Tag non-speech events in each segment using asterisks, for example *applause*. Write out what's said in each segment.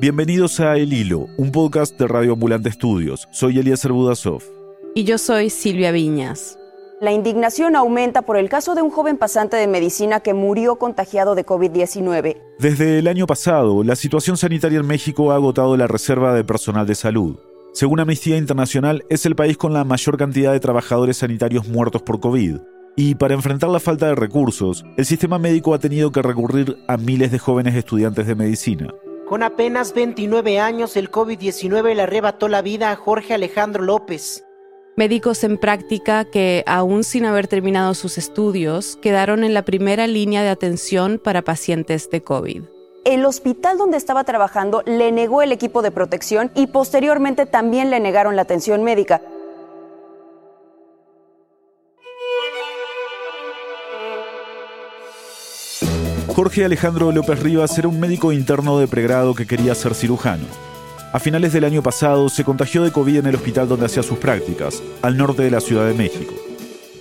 Bienvenidos a El Hilo, un podcast de Radio Ambulante Estudios. Soy Eliezer Budasov. Y yo soy Silvia Viñas. La indignación aumenta por el caso de un joven pasante de medicina que murió contagiado de COVID-19. Desde el año pasado, la situación sanitaria en México ha agotado la reserva de personal de salud. Según Amnistía Internacional, es el país con la mayor cantidad de trabajadores sanitarios muertos por COVID. Y para enfrentar la falta de recursos, el sistema médico ha tenido que recurrir a miles de jóvenes estudiantes de medicina. Con apenas 29 años, el COVID-19 le arrebató la vida a Jorge Alejandro López. Médicos en práctica que, aún sin haber terminado sus estudios, quedaron en la primera línea de atención para pacientes de COVID. El hospital donde estaba trabajando le negó el equipo de protección y posteriormente también le negaron la atención médica. Jorge Alejandro López Rivas era un médico interno de pregrado que quería ser cirujano. A finales del año pasado se contagió de COVID en el hospital donde hacía sus prácticas, al norte de la Ciudad de México.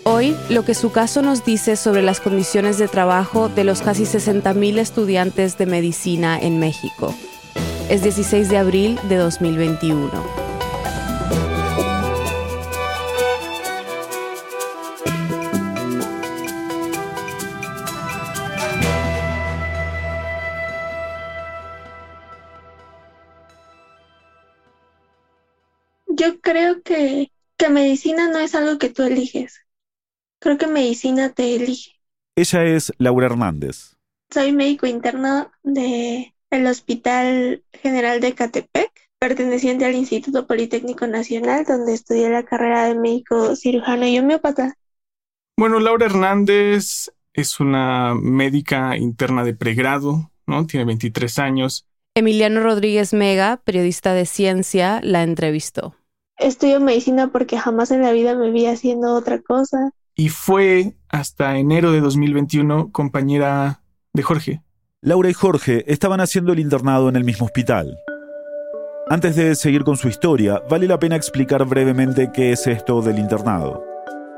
Hoy, lo que su caso nos dice sobre las condiciones de trabajo de los casi 60.000 estudiantes de medicina en México. Es 16 de abril de 2021. Que, que medicina no es algo que tú eliges. Creo que medicina te elige. Ella es Laura Hernández. Soy médico interno del el Hospital General de Catepec, perteneciente al Instituto Politécnico Nacional, donde estudié la carrera de médico cirujano y homeópata. Bueno, Laura Hernández es una médica interna de pregrado, ¿no? Tiene 23 años. Emiliano Rodríguez Mega, periodista de ciencia, la entrevistó estudio medicina porque jamás en la vida me vi haciendo otra cosa. Y fue hasta enero de 2021 compañera de Jorge. Laura y Jorge estaban haciendo el internado en el mismo hospital. Antes de seguir con su historia, vale la pena explicar brevemente qué es esto del internado.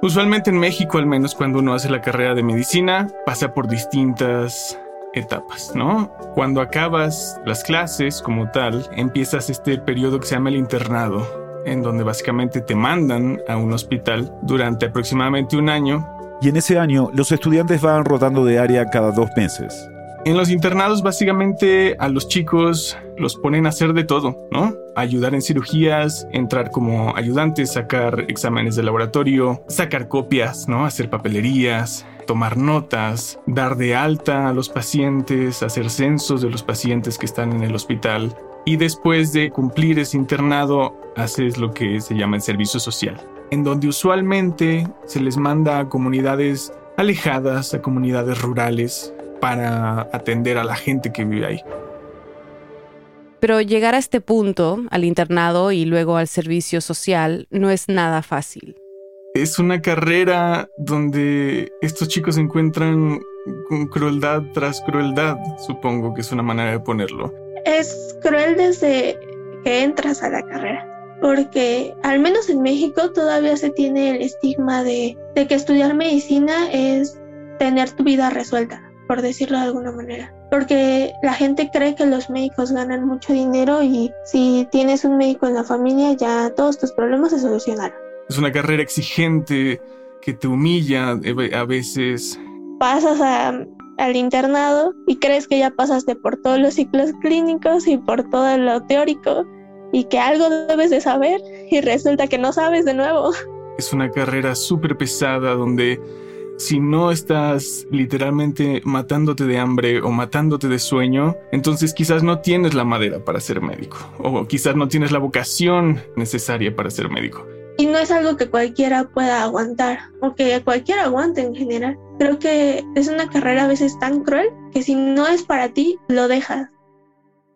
Usualmente en México, al menos cuando uno hace la carrera de medicina, pasa por distintas etapas, ¿no? Cuando acabas las clases como tal, empiezas este periodo que se llama el internado, en donde básicamente te mandan a un hospital durante aproximadamente un año. Y en ese año los estudiantes van rotando de área cada dos meses. En los internados básicamente a los chicos los ponen a hacer de todo, ¿no? Ayudar en cirugías, entrar como ayudantes, sacar exámenes de laboratorio, sacar copias, ¿no? Hacer papelerías, tomar notas, dar de alta a los pacientes, hacer censos de los pacientes que están en el hospital, y después de cumplir ese internado haces lo que se llama el servicio social, en donde usualmente se les manda a comunidades alejadas, a comunidades rurales, para atender a la gente que vive ahí. Pero llegar a este punto, al internado y luego al servicio social, no es nada fácil. Es una carrera donde estos chicos se encuentran con crueldad tras crueldad, supongo que es una manera de ponerlo es cruel desde que entras a la carrera, porque al menos en México todavía se tiene el estigma de, que estudiar medicina es tener tu vida resuelta, por decirlo de alguna manera. Porque la gente cree que los médicos ganan mucho dinero y si tienes un médico en la familia ya todos tus problemas se solucionaron. Es una carrera exigente que te humilla eh, a veces. Pasas a, al internado y crees que ya pasaste por todos los ciclos clínicos y por todo lo teórico y que algo debes de saber y resulta que no sabes de nuevo. *laughs* Es una carrera súper pesada donde si no estás literalmente matándote de hambre o matándote de sueño, entonces quizás no tienes la madera para ser médico o quizás no tienes la vocación necesaria para ser médico. Y no es algo que cualquiera pueda aguantar o que cualquiera aguante en general. Creo que es una carrera a veces tan cruel que si no es para ti, lo dejas.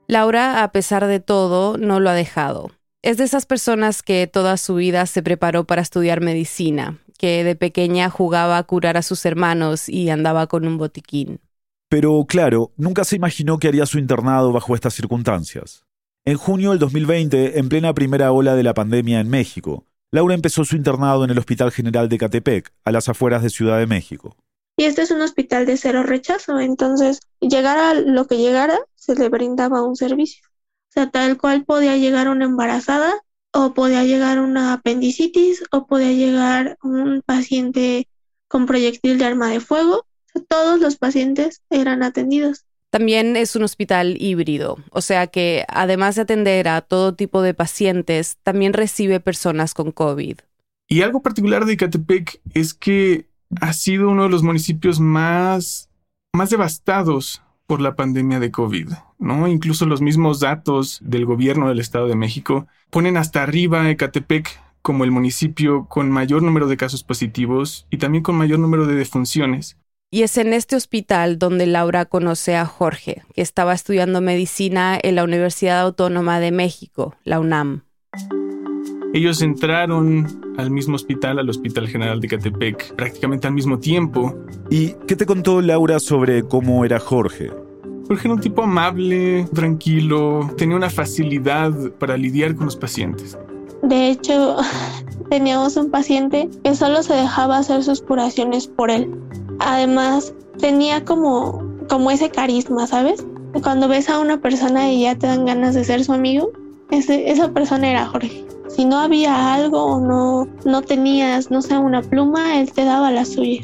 Laura, a pesar de todo, no lo ha dejado. Es de esas personas que toda su vida se preparó para estudiar medicina, que de pequeña jugaba a curar a sus hermanos y andaba con un botiquín. Pero claro, nunca se imaginó que haría su internado bajo estas circunstancias. En junio del 2020, en plena primera ola de la pandemia en México, Laura empezó su internado en el Hospital General de Catepec, a las afueras de Ciudad de México. Y este es un hospital de cero rechazo, entonces llegara lo que llegara, se le brindaba un servicio. O sea, tal cual podía llegar una embarazada o podía llegar una apendicitis o podía llegar un paciente con proyectil de arma de fuego. todos los pacientes eran atendidos. También es un hospital híbrido, o sea que además de atender a todo tipo de pacientes, también recibe personas con COVID. Y algo particular de Icatepec es que ha sido uno de los municipios más, más devastados por la pandemia de COVID, ¿no? Incluso los mismos datos del gobierno del Estado de México ponen hasta arriba a Ecatepec como el municipio con mayor número de casos positivos y también con mayor número de defunciones. Y es en este hospital donde Laura conoce a Jorge, que estaba estudiando medicina en la Universidad Autónoma de México, la UNAM. Ellos entraron al mismo hospital, al Hospital General de Catepec, prácticamente al mismo tiempo. ¿Y qué te contó Laura sobre cómo era Jorge? Jorge era un tipo amable, tranquilo, tenía una facilidad para lidiar con los pacientes. De hecho, *laughs* teníamos un paciente que solo se dejaba hacer sus curaciones por él. Además, tenía como, como ese carisma, ¿sabes? Cuando ves a una persona y ya te dan ganas de ser su amigo, ese, esa persona era Jorge. Si no había algo o no, no tenías, no sé, una pluma, él te daba la suya.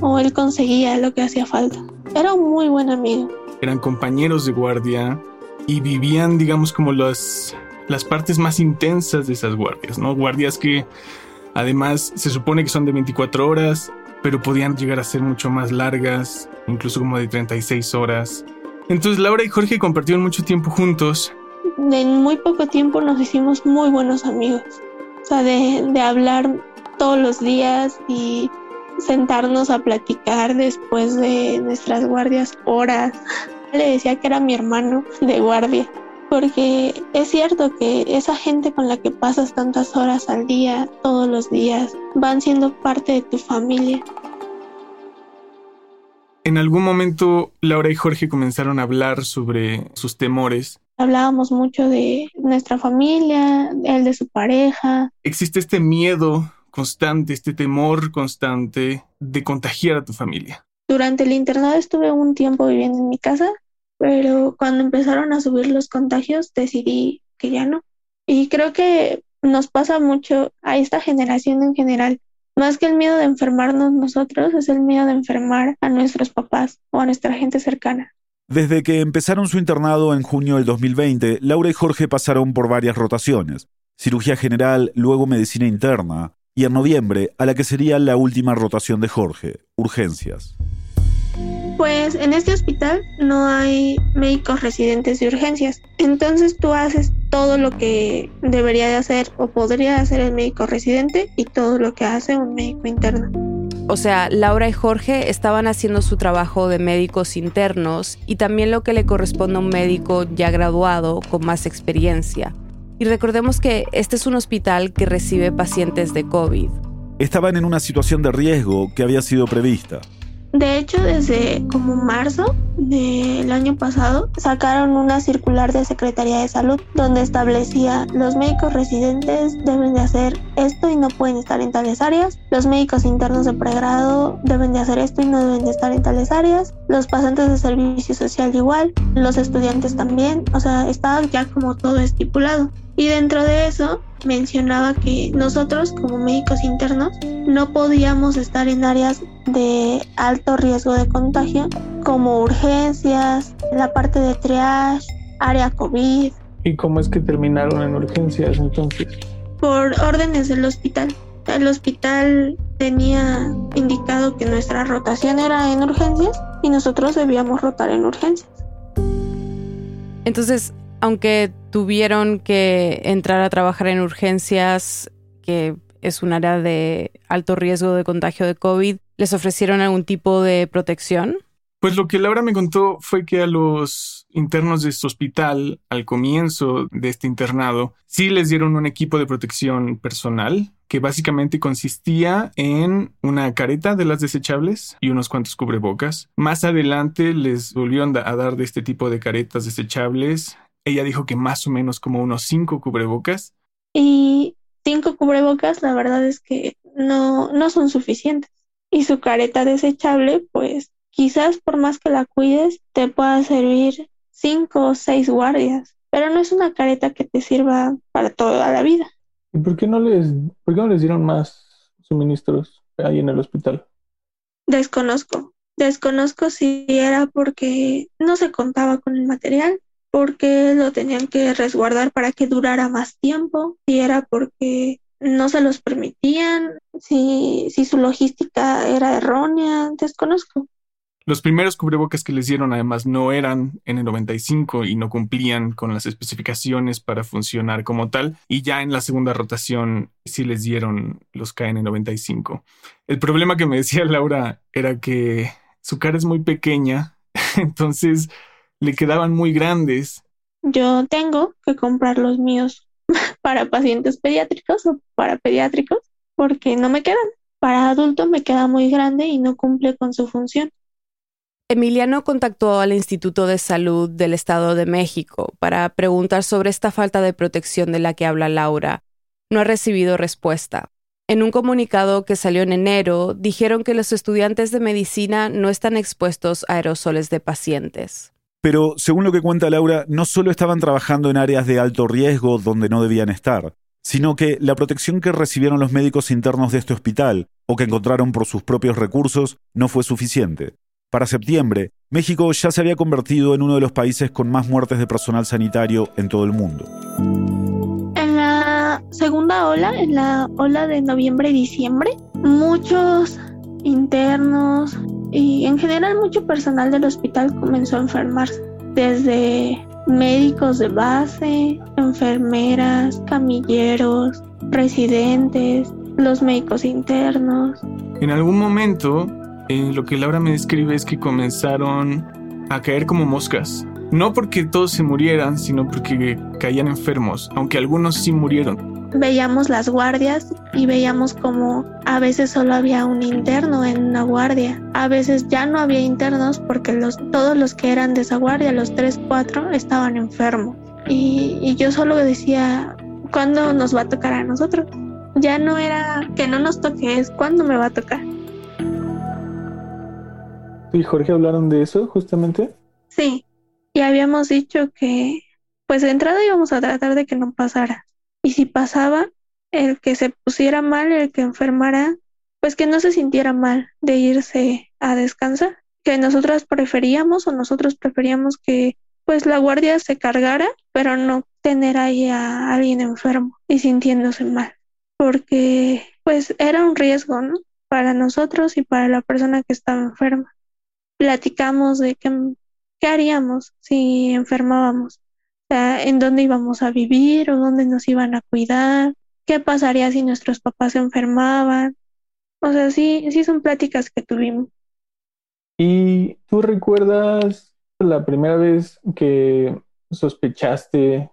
O él conseguía lo que hacía falta. Era un muy buen amigo. Eran compañeros de guardia y vivían, digamos, como las, las partes más intensas de esas guardias, ¿no? Guardias que además se supone que son de 24 horas, pero podían llegar a ser mucho más largas, incluso como de 36 horas. Entonces Laura y Jorge compartieron mucho tiempo juntos. En muy poco tiempo nos hicimos muy buenos amigos. O sea, de, de hablar todos los días y sentarnos a platicar después de nuestras guardias horas. Le decía que era mi hermano de guardia porque es cierto que esa gente con la que pasas tantas horas al día, todos los días, van siendo parte de tu familia. En algún momento Laura y Jorge comenzaron a hablar sobre sus temores. Hablábamos mucho de nuestra familia, el de su pareja. Existe este miedo constante, este temor constante de contagiar a tu familia. Durante el internado estuve un tiempo viviendo en mi casa pero cuando empezaron a subir los contagios decidí que ya no. Y creo que nos pasa mucho a esta generación en general. Más que el miedo de enfermarnos nosotros, es el miedo de enfermar a nuestros papás o a nuestra gente cercana. Desde que empezaron su internado en junio del 2020, Laura y Jorge pasaron por varias rotaciones. Cirugía general, luego medicina interna, y en noviembre a la que sería la última rotación de Jorge, urgencias. Pues en este hospital no hay médicos residentes de urgencias. Entonces tú haces todo lo que debería de hacer o podría hacer el médico residente y todo lo que hace un médico interno. O sea, Laura y Jorge estaban haciendo su trabajo de médicos internos y también lo que le corresponde a un médico ya graduado con más experiencia. Y recordemos que este es un hospital que recibe pacientes de COVID. Estaban en una situación de riesgo que había sido prevista. De hecho, desde como marzo del año pasado sacaron una circular de Secretaría de Salud donde establecía los médicos residentes deben de hacer esto y no pueden estar en tales áreas, los médicos internos de pregrado deben de hacer esto y no deben de estar en tales áreas, los pasantes de servicio social igual, los estudiantes también, o sea, estaba ya como todo estipulado. Y dentro de eso mencionaba que nosotros como médicos internos no podíamos estar en áreas de alto riesgo de contagio como urgencias, la parte de triage, área COVID. ¿Y cómo es que terminaron en urgencias entonces? Por órdenes del hospital. El hospital tenía indicado que nuestra rotación era en urgencias y nosotros debíamos rotar en urgencias. Entonces, aunque tuvieron que entrar a trabajar en urgencias, que es un área de alto riesgo de contagio de COVID, ¿les ofrecieron algún tipo de protección? Pues lo que Laura me contó fue que a los internos de su hospital, al comienzo de este internado, sí les dieron un equipo de protección personal que básicamente consistía en una careta de las desechables y unos cuantos cubrebocas. Más adelante les volvieron a dar de este tipo de caretas desechables ella dijo que más o menos como unos cinco cubrebocas. Y cinco cubrebocas, la verdad es que no, no son suficientes. Y su careta desechable, pues quizás por más que la cuides, te pueda servir cinco o seis guardias, pero no es una careta que te sirva para toda la vida. ¿Y por qué no les, por qué no les dieron más suministros ahí en el hospital? Desconozco. Desconozco si era porque no se contaba con el material, porque lo tenían que resguardar para que durara más tiempo, si era porque no se los permitían, si, si su logística era errónea, desconozco. Los primeros cubrebocas que les dieron además no eran N95 y no cumplían con las especificaciones para funcionar como tal. Y ya en la segunda rotación sí les dieron los KN95. El problema que me decía Laura era que su cara es muy pequeña, *laughs* entonces le quedaban muy grandes. Yo tengo que comprar los míos *laughs* para pacientes pediátricos o para pediátricos porque no me quedan. Para adultos me queda muy grande y no cumple con su función. Emiliano contactó al Instituto de Salud del Estado de México para preguntar sobre esta falta de protección de la que habla Laura. No ha recibido respuesta. En un comunicado que salió en enero, dijeron que los estudiantes de medicina no están expuestos a aerosoles de pacientes. Pero, según lo que cuenta Laura, no solo estaban trabajando en áreas de alto riesgo donde no debían estar, sino que la protección que recibieron los médicos internos de este hospital, o que encontraron por sus propios recursos, no fue suficiente. Para septiembre, México ya se había convertido en uno de los países con más muertes de personal sanitario en todo el mundo. En la segunda ola, en la ola de noviembre y diciembre, muchos internos y en general mucho personal del hospital comenzó a enfermarse, desde médicos de base, enfermeras, camilleros, residentes, los médicos internos. En algún momento eh, lo que Laura me describe es que comenzaron a caer como moscas. No porque todos se murieran, sino porque caían enfermos, aunque algunos sí murieron. Veíamos las guardias y veíamos como a veces solo había un interno en una guardia. A veces ya no había internos porque los, todos los que eran de esa guardia, los tres, cuatro, estaban enfermos. Y, y yo solo decía, ¿cuándo nos va a tocar a nosotros? Ya no era que no nos toque, es cuándo me va a tocar y Jorge hablaron de eso justamente? Sí, y habíamos dicho que pues de entrada íbamos a tratar de que no pasara. Y si pasaba, el que se pusiera mal, el que enfermara, pues que no se sintiera mal de irse a descansar. Que nosotras preferíamos o nosotros preferíamos que pues la guardia se cargara, pero no tener ahí a alguien enfermo y sintiéndose mal. Porque pues era un riesgo, ¿no? Para nosotros y para la persona que estaba enferma platicamos de qué, qué haríamos si enfermábamos, sea, en dónde íbamos a vivir o dónde nos iban a cuidar, qué pasaría si nuestros papás se enfermaban. O sea, sí, sí son pláticas que tuvimos. ¿Y tú recuerdas la primera vez que sospechaste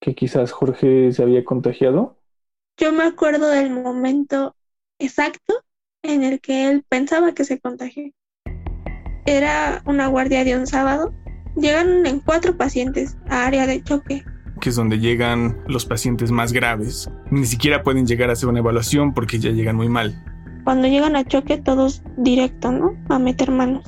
que quizás Jorge se había contagiado? Yo me acuerdo del momento exacto en el que él pensaba que se contagió. Era una guardia de un sábado. Llegan en cuatro pacientes a área de choque. Que es donde llegan los pacientes más graves. Ni siquiera pueden llegar a hacer una evaluación porque ya llegan muy mal. Cuando llegan a choque, todos directo, ¿no? A meter manos.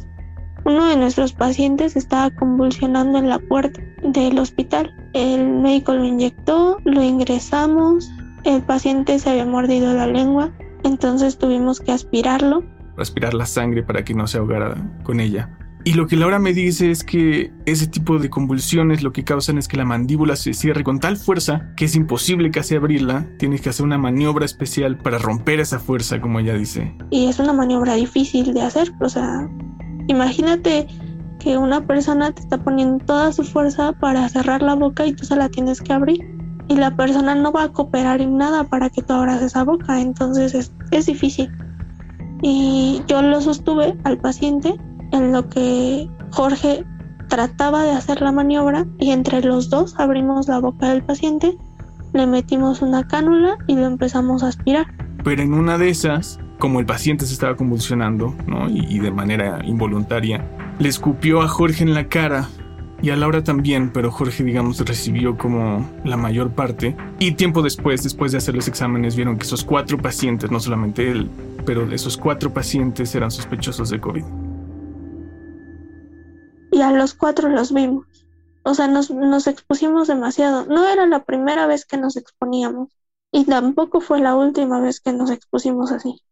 Uno de nuestros pacientes estaba convulsionando en la puerta del hospital. El médico lo inyectó, lo ingresamos. El paciente se había mordido la lengua, entonces tuvimos que aspirarlo aspirar la sangre para que no se ahogara con ella. Y lo que Laura me dice es que ese tipo de convulsiones lo que causan es que la mandíbula se cierre con tal fuerza que es imposible casi abrirla. Tienes que hacer una maniobra especial para romper esa fuerza, como ella dice. Y es una maniobra difícil de hacer. O sea, imagínate que una persona te está poniendo toda su fuerza para cerrar la boca y tú se la tienes que abrir. Y la persona no va a cooperar en nada para que tú abras esa boca. Entonces es, es difícil y yo lo sostuve al paciente en lo que Jorge trataba de hacer la maniobra y entre los dos abrimos la boca del paciente, le metimos una cánula y lo empezamos a aspirar. Pero en una de esas, como el paciente se estaba convulsionando, ¿no? y, y de manera involuntaria, le escupió a Jorge en la cara y a Laura también, pero Jorge, digamos, recibió como la mayor parte. Y tiempo después, después de hacer los exámenes, vieron que esos cuatro pacientes, no solamente él, pero esos cuatro pacientes eran sospechosos de COVID. Y a los cuatro los vimos. O sea, nos, nos expusimos demasiado. No era la primera vez que nos exponíamos. Y tampoco fue la última vez que nos expusimos así.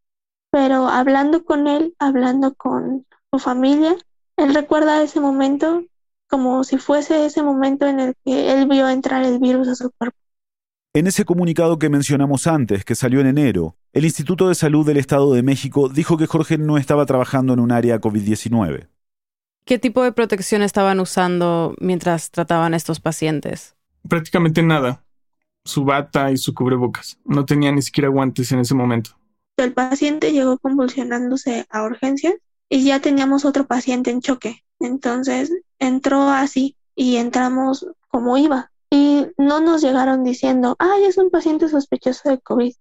Pero hablando con él, hablando con su familia, él recuerda ese momento como si fuese ese momento en el que él vio entrar el virus a su cuerpo. En ese comunicado que mencionamos antes, que salió en enero, el Instituto de Salud del Estado de México dijo que Jorge no estaba trabajando en un área COVID-19. ¿Qué tipo de protección estaban usando mientras trataban a estos pacientes? Prácticamente nada. Su bata y su cubrebocas. No tenía ni siquiera guantes en ese momento. El paciente llegó convulsionándose a urgencias y ya teníamos otro paciente en choque. Entonces entró así y entramos como iba. Y no nos llegaron diciendo, ay, es un paciente sospechoso de COVID.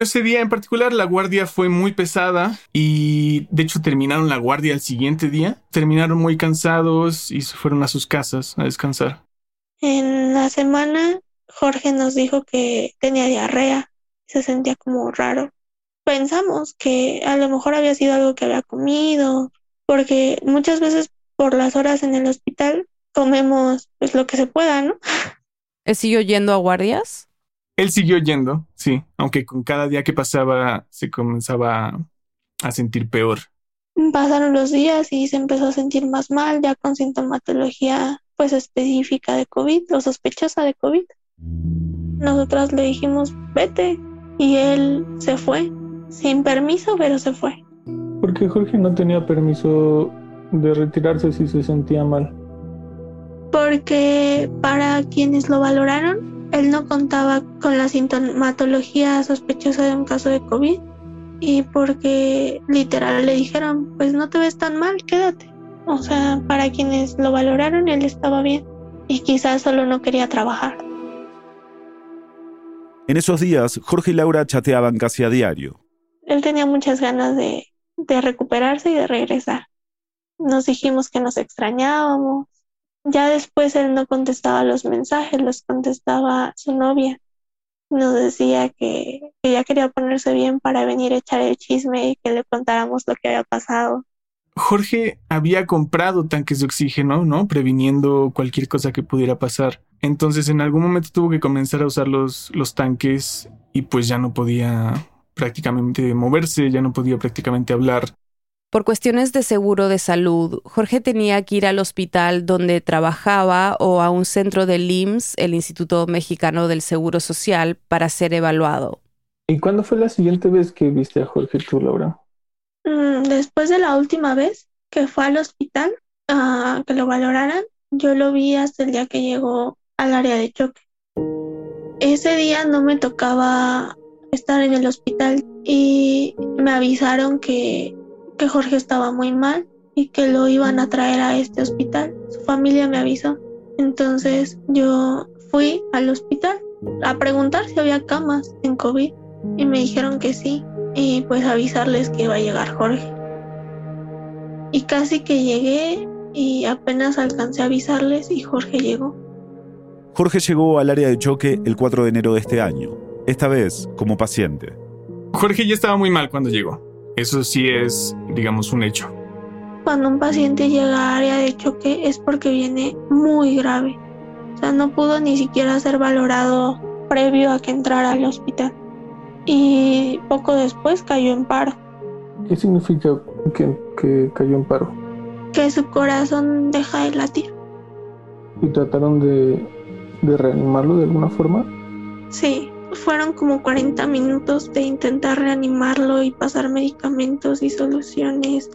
Ese día en particular la guardia fue muy pesada y de hecho terminaron la guardia el siguiente día. Terminaron muy cansados y se fueron a sus casas a descansar. En la semana Jorge nos dijo que tenía diarrea, se sentía como raro. Pensamos que a lo mejor había sido algo que había comido, porque muchas veces por las horas en el hospital comemos pues lo que se pueda, ¿no? ¿Él siguió yendo a guardias? Él siguió yendo, sí, aunque con cada día que pasaba se comenzaba a sentir peor. Pasaron los días y se empezó a sentir más mal, ya con sintomatología pues específica de COVID o sospechosa de COVID. Nosotras le dijimos, vete, y él se fue, sin permiso, pero se fue. Porque Jorge no tenía permiso de retirarse si se sentía mal? Porque para quienes lo valoraron, él no contaba con la sintomatología sospechosa de un caso de COVID y porque literal le dijeron, pues no te ves tan mal, quédate. O sea, para quienes lo valoraron, él estaba bien y quizás solo no quería trabajar. En esos días, Jorge y Laura chateaban casi a diario. Él tenía muchas ganas de, de recuperarse y de regresar nos dijimos que nos extrañábamos. Ya después él no contestaba los mensajes, los contestaba su novia. Nos decía que, que ya quería ponerse bien para venir a echar el chisme y que le contáramos lo que había pasado. Jorge había comprado tanques de oxígeno, ¿no? Previniendo cualquier cosa que pudiera pasar. Entonces en algún momento tuvo que comenzar a usar los, los tanques y pues ya no podía prácticamente moverse, ya no podía prácticamente hablar. Por cuestiones de seguro de salud, Jorge tenía que ir al hospital donde trabajaba o a un centro del IMSS, el Instituto Mexicano del Seguro Social, para ser evaluado. ¿Y cuándo fue la siguiente vez que viste a Jorge tú, Laura? Mm, después de la última vez que fue al hospital a que lo valoraran, yo lo vi hasta el día que llegó al área de choque. Ese día no me tocaba estar en el hospital y me avisaron que que Jorge estaba muy mal y que lo iban a traer a este hospital. Su familia me avisó. Entonces yo fui al hospital a preguntar si había camas en COVID y me dijeron que sí y pues avisarles que iba a llegar Jorge. Y casi que llegué y apenas alcancé a avisarles y Jorge llegó. Jorge llegó al área de choque el 4 de enero de este año, esta vez como paciente. Jorge ya estaba muy mal cuando llegó. Eso sí es, digamos, un hecho. Cuando un paciente llega a área de choque es porque viene muy grave. O sea, no pudo ni siquiera ser valorado previo a que entrara al hospital. Y poco después cayó en paro. ¿Qué significa que, cayó en paro? Que su corazón deja de latir. ¿Y trataron de, de reanimarlo de alguna forma? Sí, fueron como 40 minutos de intentar reanimarlo y pasar medicamentos y soluciones,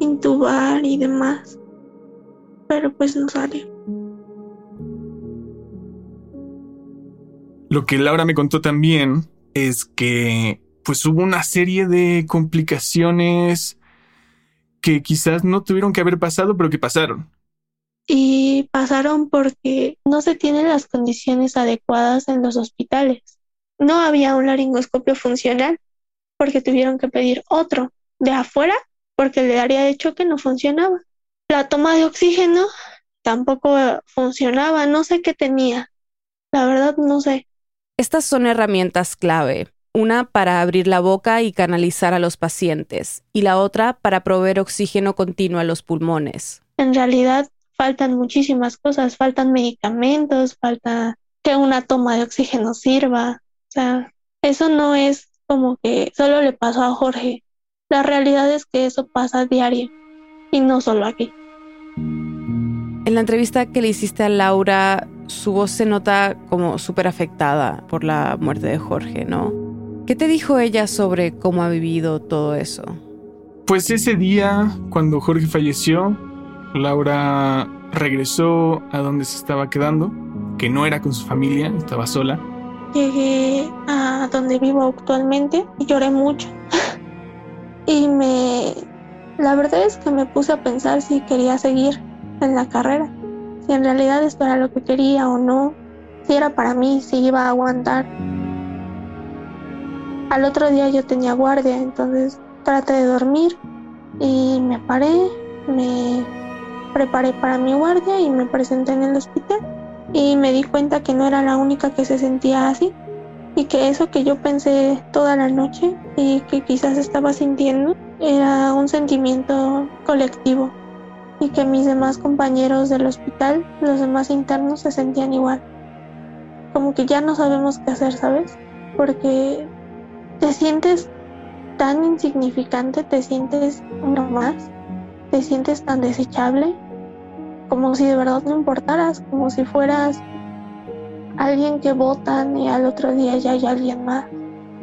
intubar y demás. Pero pues no salió. Lo que Laura me contó también es que pues hubo una serie de complicaciones que quizás no tuvieron que haber pasado, pero que pasaron. Y pasaron porque no se tienen las condiciones adecuadas en los hospitales. No había un laringoscopio funcional porque tuvieron que pedir otro de afuera porque el de área de choque no funcionaba. La toma de oxígeno tampoco funcionaba, no sé qué tenía. La verdad no sé. Estas son herramientas clave. Una para abrir la boca y canalizar a los pacientes y la otra para proveer oxígeno continuo a los pulmones. En realidad faltan muchísimas cosas, faltan medicamentos, falta que una toma de oxígeno sirva. O sea, eso no es como que solo le pasó a Jorge. La realidad es que eso pasa a diario y no solo aquí. En la entrevista que le hiciste a Laura, su voz se nota como súper afectada por la muerte de Jorge, ¿no? ¿Qué te dijo ella sobre cómo ha vivido todo eso? Pues ese día, cuando Jorge falleció, Laura regresó a donde se estaba quedando, que no era con su familia, estaba sola. Llegué a donde vivo actualmente y lloré mucho. y me... La verdad es que me puse a pensar si quería seguir en la carrera, si en realidad esto era lo que quería o no, si era para mí, si iba a aguantar. Al otro día yo tenía guardia, entonces traté de dormir y me paré, me preparé para mi guardia y me presenté en el hospital y me di cuenta que no era la única que se sentía así y que eso que yo pensé toda la noche y que quizás estaba sintiendo era un sentimiento colectivo y que mis demás compañeros del hospital, los demás internos, se sentían igual. Como que ya no sabemos qué hacer, ¿sabes? Porque te sientes tan insignificante, te sientes uno más, te sientes tan desechable, como si de verdad no importaras, como si fueras alguien que votan y al otro día ya hay alguien más.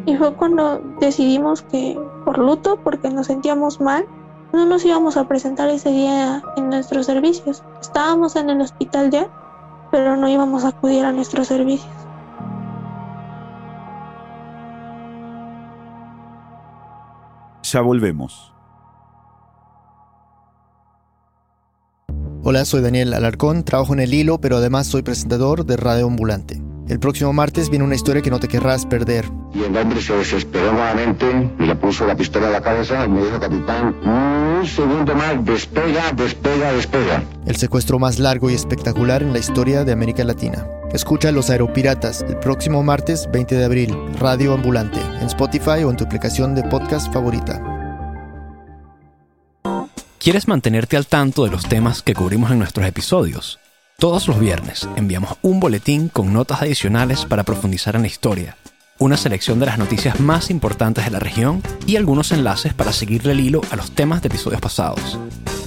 Y fue cuando decidimos que por luto, porque nos sentíamos mal, no nos íbamos a presentar ese día en nuestros servicios. Estábamos en el hospital ya, pero no íbamos a acudir a nuestros servicios. Ya volvemos. Hola, soy Daniel Alarcón, trabajo en el hilo, pero además soy presentador de Radio Ambulante. El próximo martes viene una historia que no te querrás perder. Y el hombre se desesperó nuevamente y le puso la pistola a la cabeza y me dijo, capitán, un segundo más, despega, despega, despega. El secuestro más largo y espectacular en la historia de América Latina. Escucha Los Aeropiratas el próximo martes 20 de abril, Radio Ambulante, en Spotify o en tu aplicación de podcast favorita. ¿Quieres mantenerte al tanto de los temas que cubrimos en nuestros episodios? Todos los viernes enviamos un boletín con notas adicionales para profundizar en la historia, una selección de las noticias más importantes de la región y algunos enlaces para seguirle el hilo a los temas de episodios pasados.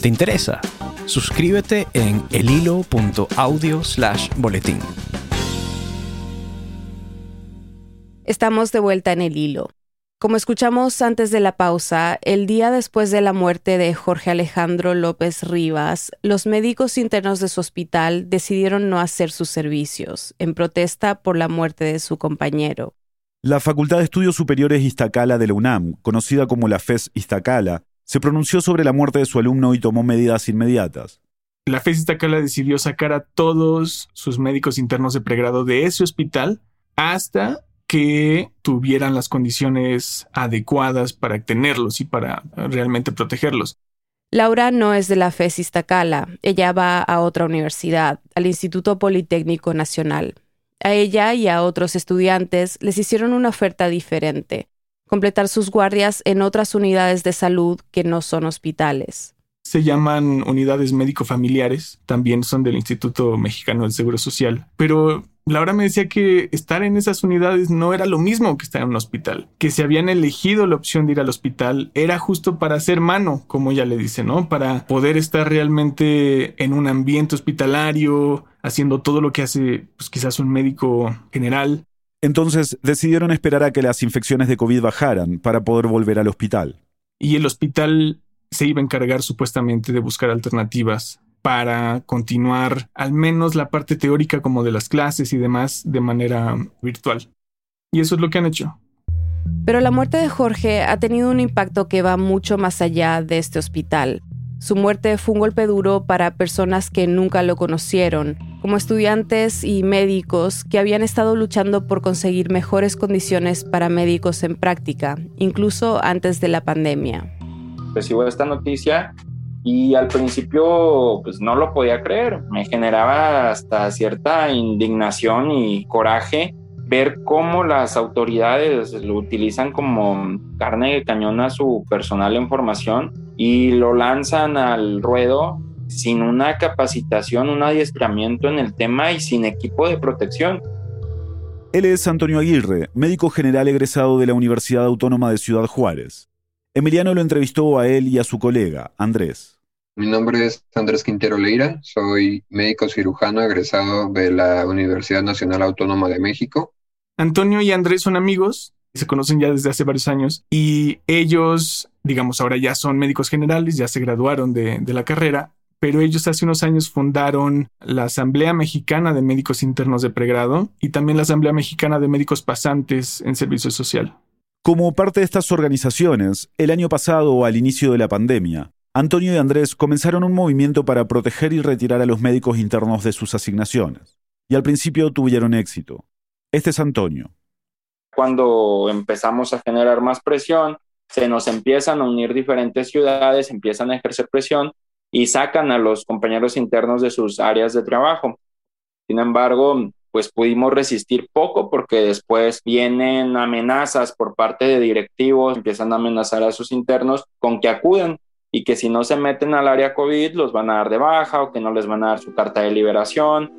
¿Te interesa? Suscríbete en elhilo.audio slash boletín. Estamos de vuelta en el hilo. Como escuchamos antes de la pausa, el día después de la muerte de Jorge Alejandro López Rivas, los médicos internos de su hospital decidieron no hacer sus servicios, en protesta por la muerte de su compañero. La Facultad de Estudios Superiores Iztacala de la UNAM, conocida como la FES Iztacala, se pronunció sobre la muerte de su alumno y tomó medidas inmediatas. La FES Iztacala decidió sacar a todos sus médicos internos de pregrado de ese hospital hasta que tuvieran las condiciones adecuadas para tenerlos y para realmente protegerlos. Laura no es de la FES Iztacala, ella va a otra universidad, al Instituto Politécnico Nacional. A ella y a otros estudiantes les hicieron una oferta diferente, completar sus guardias en otras unidades de salud que no son hospitales. Se llaman unidades médico-familiares, también son del Instituto Mexicano del Seguro Social, pero Laura me decía que estar en esas unidades no era lo mismo que estar en un hospital, que si habían elegido la opción de ir al hospital era justo para ser mano, como ella le dice, ¿no? Para poder estar realmente en un ambiente hospitalario, haciendo todo lo que hace pues quizás un médico general. Entonces decidieron esperar a que las infecciones de COVID bajaran para poder volver al hospital. Y el hospital se iba a encargar supuestamente de buscar alternativas para continuar al menos la parte teórica como de las clases y demás de manera virtual. Y eso es lo que han hecho. Pero la muerte de Jorge ha tenido un impacto que va mucho más allá de este hospital. Su muerte fue un golpe duro para personas que nunca lo conocieron, como estudiantes y médicos que habían estado luchando por conseguir mejores condiciones para médicos en práctica, incluso antes de la pandemia. Recibo esta noticia y al principio pues no lo podía creer, me generaba hasta cierta indignación y coraje ver cómo las autoridades lo utilizan como carne de cañón a su personal en formación y lo lanzan al ruedo sin una capacitación, un adiestramiento en el tema y sin equipo de protección. Él es Antonio Aguirre, médico general egresado de la Universidad Autónoma de Ciudad Juárez. Emiliano lo entrevistó a él y a su colega, Andrés. Mi nombre es Andrés Quintero Leira, soy médico cirujano egresado de la Universidad Nacional Autónoma de México. Antonio y Andrés son amigos, se conocen ya desde hace varios años y ellos, digamos, ahora ya son médicos generales, ya se graduaron de, de la carrera, pero ellos hace unos años fundaron la Asamblea Mexicana de Médicos Internos de Pregrado y también la Asamblea Mexicana de Médicos Pasantes en Servicio Social. Como parte de estas organizaciones, el año pasado, al inicio de la pandemia, Antonio y Andrés comenzaron un movimiento para proteger y retirar a los médicos internos de sus asignaciones. Y al principio tuvieron éxito. Este es Antonio. Cuando empezamos a generar más presión, se nos empiezan a unir diferentes ciudades, empiezan a ejercer presión y sacan a los compañeros internos de sus áreas de trabajo. Sin embargo, pues pudimos resistir poco porque después vienen amenazas por parte de directivos, empiezan a amenazar a sus internos con que acuden y que si no se meten al área COVID los van a dar de baja o que no les van a dar su carta de liberación.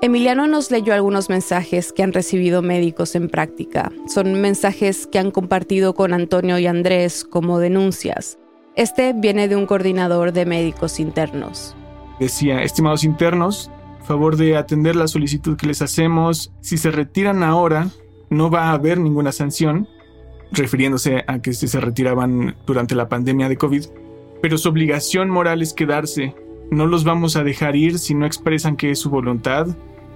Emiliano nos leyó algunos mensajes que han recibido médicos en práctica. Son mensajes que han compartido con Antonio y Andrés como denuncias. Este viene de un coordinador de médicos internos. Decía, estimados internos, favor de atender la solicitud que les hacemos. Si se retiran ahora, no va a haber ninguna sanción, refiriéndose a que se retiraban durante la pandemia de COVID. Pero su obligación moral es quedarse. No los vamos a dejar ir si no expresan que es su voluntad.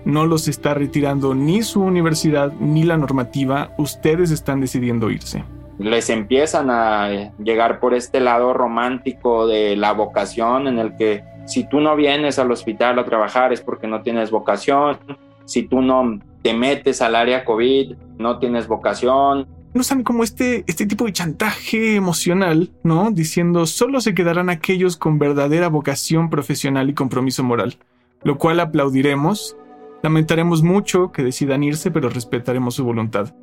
No los está retirando ni su universidad ni la normativa. Ustedes están decidiendo irse les empiezan a llegar por este lado romántico de la vocación en el que si tú no vienes al hospital a trabajar es porque no tienes vocación, si tú no te metes al área COVID, no tienes vocación. No saben como este, este tipo de chantaje emocional, ¿no? Diciendo solo se quedarán aquellos con verdadera vocación profesional y compromiso moral, lo cual aplaudiremos. Lamentaremos mucho que decidan irse, pero respetaremos su voluntad.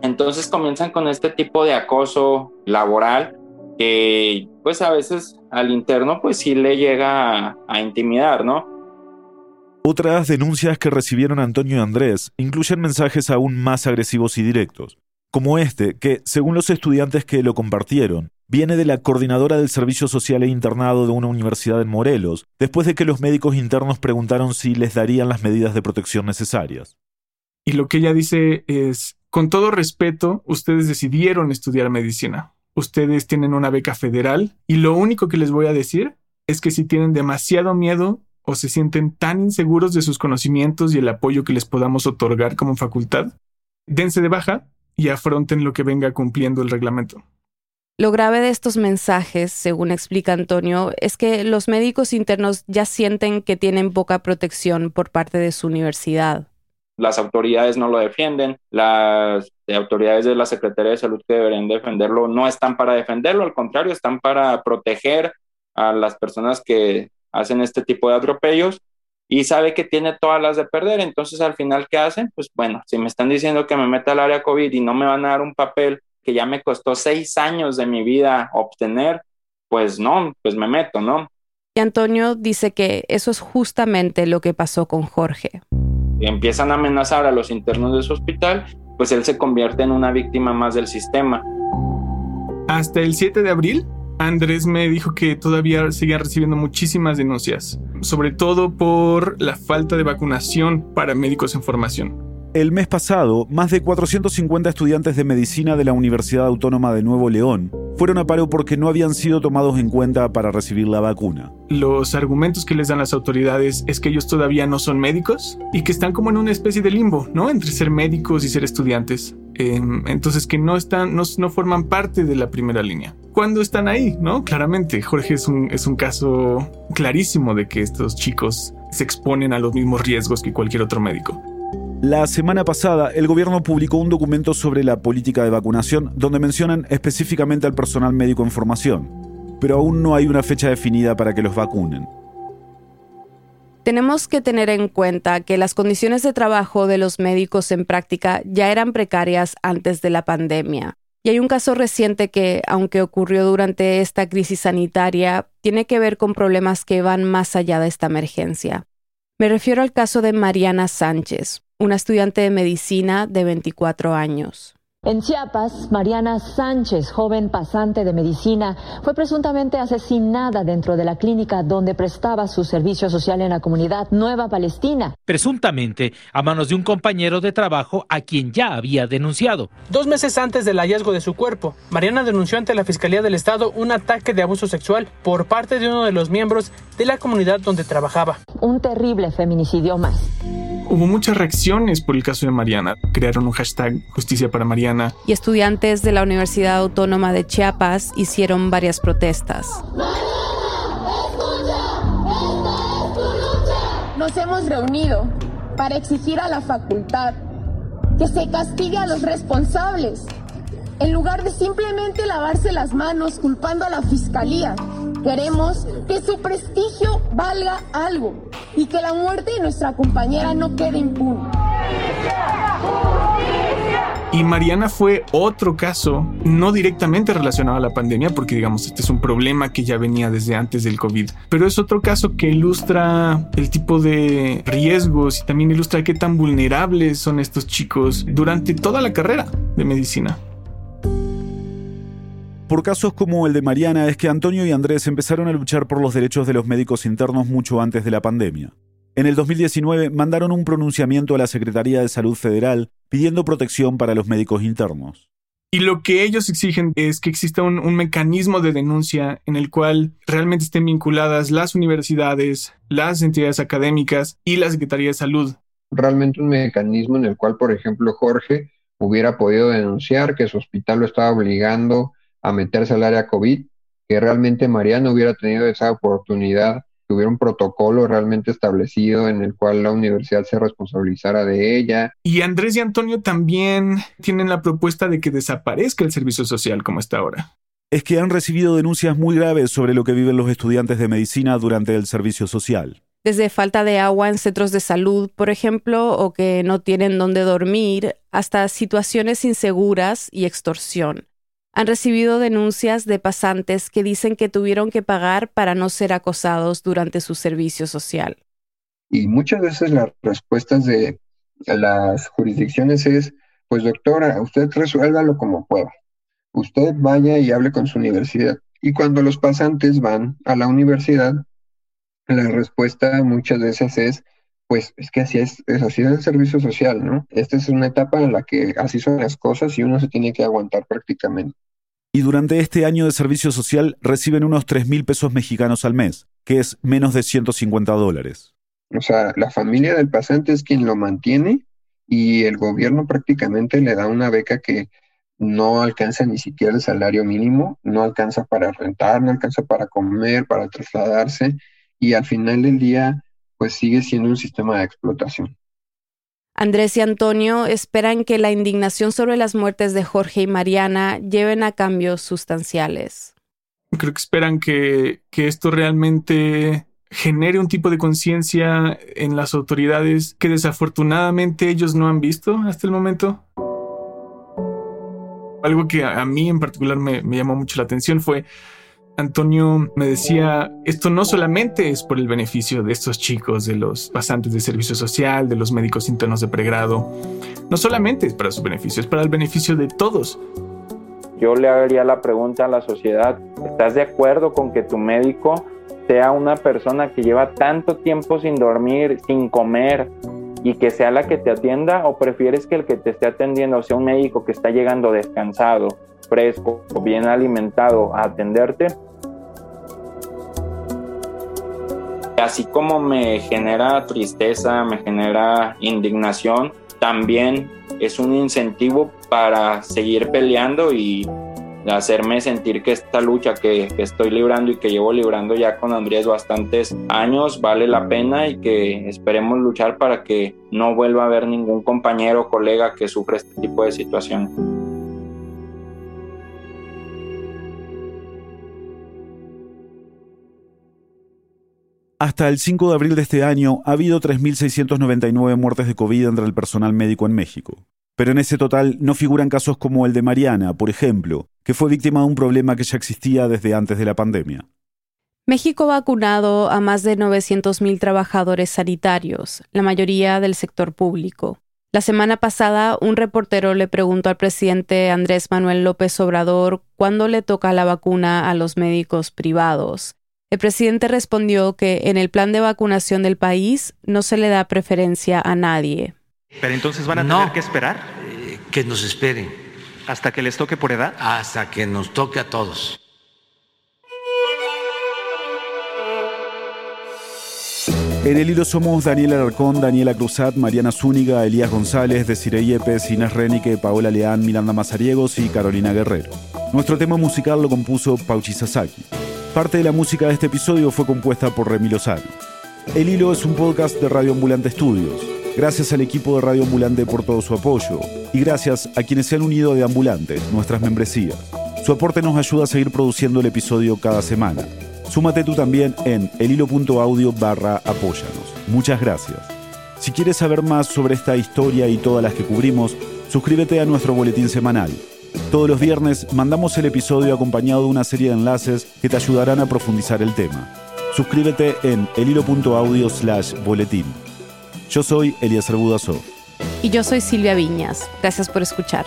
Entonces comienzan con este tipo de acoso laboral que pues a veces al interno pues sí le llega a, intimidar, ¿no? Otras denuncias que recibieron Antonio y Andrés incluyen mensajes aún más agresivos y directos, como este, que, según los estudiantes que lo compartieron, viene de la coordinadora del Servicio Social e Internado de una universidad en Morelos, después de que los médicos internos preguntaron si les darían las medidas de protección necesarias. Y lo que ella dice es, con todo respeto, ustedes decidieron estudiar medicina ustedes tienen una beca federal y lo único que les voy a decir es que si tienen demasiado miedo o se sienten tan inseguros de sus conocimientos y el apoyo que les podamos otorgar como facultad, dense de baja y afronten lo que venga cumpliendo el reglamento. Lo grave de estos mensajes, según explica Antonio, es que los médicos internos ya sienten que tienen poca protección por parte de su universidad las autoridades no lo defienden, las autoridades de la Secretaría de Salud que deberían defenderlo no están para defenderlo, al contrario, están para proteger a las personas que hacen este tipo de atropellos y sabe que tiene todas las de perder. Entonces, al final, ¿qué hacen? Pues bueno, si me están diciendo que me meta al área COVID y no me van a dar un papel que ya me costó seis años de mi vida obtener, pues no, pues me meto, ¿no? Y Antonio dice que eso es justamente lo que pasó con Jorge empiezan a amenazar a los internos de su hospital, pues él se convierte en una víctima más del sistema. Hasta el 7 de abril, Andrés me dijo que todavía seguía recibiendo muchísimas denuncias, sobre todo por la falta de vacunación para médicos en formación. El mes pasado, más de 450 estudiantes de medicina de la Universidad Autónoma de Nuevo León fueron a paro porque no habían sido tomados en cuenta para recibir la vacuna. Los argumentos que les dan las autoridades es que ellos todavía no son médicos y que están como en una especie de limbo, ¿no? Entre ser médicos y ser estudiantes. Em, entonces que no están, no, forman parte de la primera línea. ¿Cuándo están ahí? ¿No? Claramente, Jorge es un caso clarísimo de que estos chicos se exponen a los mismos riesgos que cualquier otro médico. La semana pasada, el gobierno publicó un documento sobre la política de vacunación donde mencionan específicamente al personal médico en formación. pero aún no hay una fecha definida para que los vacunen. Tenemos que tener en cuenta que las condiciones de trabajo de los médicos en práctica ya eran precarias antes de la pandemia. Y hay un caso reciente que, aunque ocurrió durante esta crisis sanitaria, tiene que ver con problemas que van más allá de esta emergencia. Me refiero al caso de Mariana Sánchez, una estudiante de medicina de 24 años. En Chiapas, Mariana Sánchez, joven pasante de medicina, fue presuntamente asesinada dentro de la clínica donde prestaba su servicio social en la comunidad Nueva Palestina. Presuntamente a manos de un compañero de trabajo a quien ya había denunciado. Dos meses antes del hallazgo de su cuerpo, Mariana denunció ante la Fiscalía del Estado un ataque de abuso sexual por parte de uno de los miembros de la comunidad donde trabajaba. Un terrible feminicidio más. Hubo muchas reacciones por el caso de Mariana. Crearon un hashtag Justicia para Mariana. Y estudiantes de la Universidad Autónoma de Chiapas hicieron varias protestas. Nos hemos reunido para exigir a la facultad que se castigue a los responsables, en lugar de simplemente lavarse las manos culpando a la fiscalía. Queremos que su prestigio valga algo y que la muerte de nuestra compañera no quede impune. Y Mariana fue otro caso, no directamente relacionado a la pandemia, porque digamos, este es un problema que ya venía desde antes del COVID, pero es otro caso que ilustra el tipo de riesgos y también ilustra qué tan vulnerables son estos chicos durante toda la carrera de medicina por casos como el de Mariana es que Antonio y Andrés empezaron a luchar por los derechos de los médicos internos mucho antes de la pandemia. En el 2019 mandaron un pronunciamiento a la Secretaría de Salud Federal pidiendo protección para los médicos internos. Y lo que ellos exigen es que exista un, un, mecanismo de denuncia en el cual realmente estén vinculadas las universidades, las entidades académicas y la Secretaría de Salud. Realmente un mecanismo en el cual, por ejemplo, Jorge hubiera podido denunciar que su hospital lo estaba obligando a meterse al área COVID, que realmente Mariana hubiera tenido esa oportunidad, hubiera un protocolo realmente establecido en el cual la universidad se responsabilizara de ella. Y Andrés y Antonio también tienen la propuesta de que desaparezca el servicio social como está ahora. Es que han recibido denuncias muy graves sobre lo que viven los estudiantes de medicina durante el servicio social desde falta de agua en centros de salud, por ejemplo, o que no tienen dónde dormir, hasta situaciones inseguras y extorsión han recibido denuncias de pasantes que dicen que tuvieron que pagar para no ser acosados durante su servicio social. Y muchas veces las respuestas de las jurisdicciones es, pues doctora, usted resuélvalo como pueda. Usted vaya y hable con su universidad. Y cuando los pasantes van a la universidad, la respuesta muchas veces es, pues es que así es, es así es el servicio social, ¿no? Esta es una etapa en la que así son las cosas y uno se tiene que aguantar prácticamente y durante este año de servicio social reciben unos 3 mil pesos mexicanos al mes, que es menos de 150 dólares. O sea, la familia del pasante es quien lo mantiene y el gobierno prácticamente le da una beca que no alcanza ni siquiera el salario mínimo, no alcanza para rentar, no alcanza para comer, para trasladarse y al final del día pues sigue siendo un sistema de explotación. Andrés y Antonio esperan que la indignación sobre las muertes de Jorge y Mariana lleven a cambios sustanciales. Creo que esperan que, que esto realmente genere un tipo de conciencia en las autoridades que desafortunadamente ellos no han visto hasta el momento. Algo que a, mí en particular me, me llamó mucho la atención fue Antonio me decía, esto no solamente es por el beneficio de estos chicos, de los pasantes de servicio social, de los médicos internos de pregrado, no solamente es para su beneficio, es para el beneficio de todos. Yo le haría la pregunta a la sociedad, ¿estás de acuerdo con que tu médico sea una persona que lleva tanto tiempo sin dormir, sin comer, y que sea la que te atienda o prefieres que el que te esté atendiendo sea un médico que está llegando descansado, fresco, bien alimentado a atenderte? Así como me genera tristeza, me genera indignación, también es un incentivo para seguir peleando y hacerme sentir que esta lucha que, estoy librando y que llevo librando ya con Andrés bastantes años vale la pena y que esperemos luchar para que no vuelva a haber ningún compañero o colega que sufra este tipo de situación. Hasta el 5 de abril de este año ha habido 3.699 muertes de COVID entre el personal médico en México. Pero en ese total no figuran casos como el de Mariana, por ejemplo, que fue víctima de un problema que ya existía desde antes de la pandemia. México ha vacunado a más de 900.000 trabajadores sanitarios, la mayoría del sector público. La semana pasada, un reportero le preguntó al presidente Andrés Manuel López Obrador cuándo le toca la vacuna a los médicos privados. El presidente respondió que en el plan de vacunación del país no se le da preferencia a nadie. Pero entonces van a tener que esperar. Eh, que nos esperen. ¿Hasta que les toque por edad? Hasta que nos toque a todos. En el hilo somos Daniel Alarcón, Daniela Cruzat, Mariana Zúñiga, Elías González, Desiree Yepes, Inés Renique, Paola Leán, Miranda Mazariegos y Carolina Guerrero. Nuestro tema musical lo compuso Pauchi Sasaki. Parte de la música de este episodio fue compuesta por Remy Lozano. El Hilo es un podcast de Radio Ambulante Estudios. Gracias al equipo de Radio Ambulante por todo su apoyo y gracias a quienes se han unido de Ambulante, nuestras membresías. Su aporte nos ayuda a seguir produciendo el episodio cada semana. Súmate tú también en elhilo.audio barra apóyanos. Muchas gracias. Si quieres saber más sobre esta historia y todas las que cubrimos, suscríbete a nuestro boletín semanal. Todos los viernes mandamos el episodio acompañado de una serie de enlaces que te ayudarán a profundizar el tema. Suscríbete en elhilo.audio slash boletín. Yo soy Elías Budasov. Y yo soy Silvia Viñas. Gracias por escuchar.